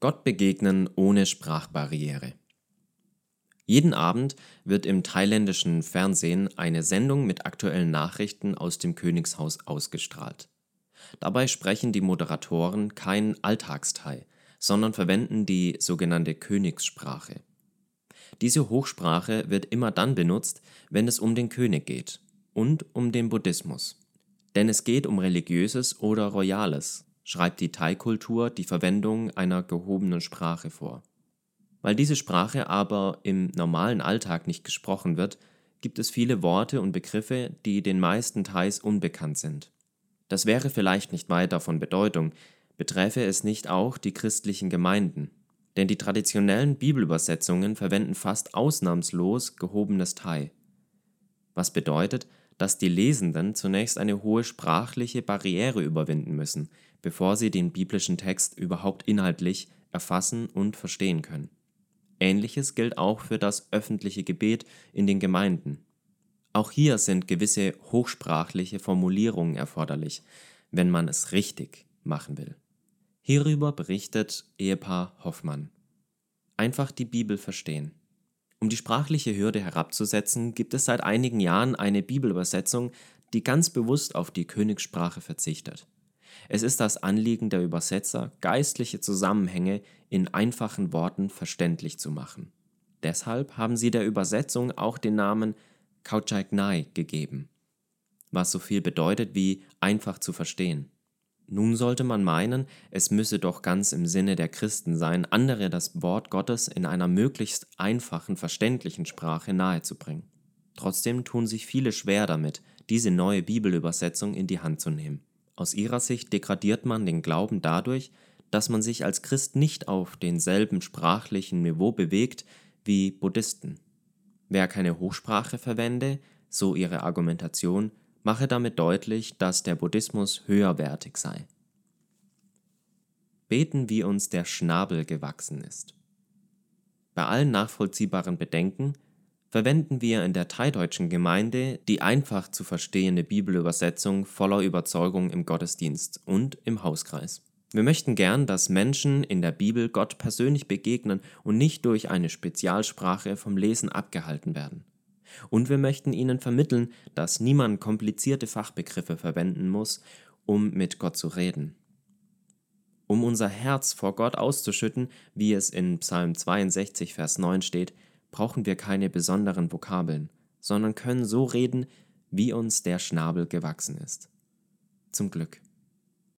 Gott begegnen ohne Sprachbarriere. Jeden Abend wird im thailändischen Fernsehen eine Sendung mit aktuellen Nachrichten aus dem Königshaus ausgestrahlt. Dabei sprechen die Moderatoren kein Alltagsthai, sondern verwenden die sogenannte Königssprache. Diese Hochsprache wird immer dann benutzt, wenn es um den König geht und um den Buddhismus. Denn es geht um religiöses oder royales, schreibt die Thai-Kultur die Verwendung einer gehobenen Sprache vor. Weil diese Sprache aber im normalen Alltag nicht gesprochen wird, gibt es viele Worte und Begriffe, die den meisten Thais unbekannt sind. Das wäre vielleicht nicht weiter von Bedeutung, beträfe es nicht auch die christlichen Gemeinden, denn die traditionellen Bibelübersetzungen verwenden fast ausnahmslos gehobenes Thai. Was bedeutet, dass die Lesenden zunächst eine hohe sprachliche Barriere überwinden müssen, bevor sie den biblischen Text überhaupt inhaltlich erfassen und verstehen können. Ähnliches gilt auch für das öffentliche Gebet in den Gemeinden. Auch hier sind gewisse hochsprachliche Formulierungen erforderlich, wenn man es richtig machen will. Hierüber berichtet Ehepaar Hoffmann. Einfach die Bibel verstehen. Um die sprachliche Hürde herabzusetzen, gibt es seit einigen Jahren eine Bibelübersetzung, die ganz bewusst auf die Königssprache verzichtet. Es ist das Anliegen der Übersetzer, geistliche Zusammenhänge in einfachen Worten verständlich zu machen. Deshalb haben sie der Übersetzung auch den Namen Kauchaiknai gegeben, was so viel bedeutet wie einfach zu verstehen. Nun sollte man meinen, es müsse doch ganz im Sinne der Christen sein, andere das Wort Gottes in einer möglichst einfachen, verständlichen Sprache nahezubringen. Trotzdem tun sich viele schwer damit, diese neue Bibelübersetzung in die Hand zu nehmen. Aus ihrer Sicht degradiert man den Glauben dadurch, dass man sich als Christ nicht auf denselben sprachlichen Niveau bewegt wie Buddhisten. Wer keine Hochsprache verwende, so ihre Argumentation, mache damit deutlich, dass der Buddhismus höherwertig sei. Beten, wie uns der Schnabel gewachsen ist. Bei allen nachvollziehbaren Bedenken verwenden wir in der thaideutschen Gemeinde die einfach zu verstehende Bibelübersetzung voller Überzeugung im Gottesdienst und im Hauskreis. Wir möchten gern, dass Menschen in der Bibel Gott persönlich begegnen und nicht durch eine Spezialsprache vom Lesen abgehalten werden. Und wir möchten ihnen vermitteln, dass niemand komplizierte Fachbegriffe verwenden muss, um mit Gott zu reden. Um unser Herz vor Gott auszuschütten, wie es in Psalm 62, Vers 9 steht, brauchen wir keine besonderen Vokabeln, sondern können so reden, wie uns der Schnabel gewachsen ist. Zum Glück.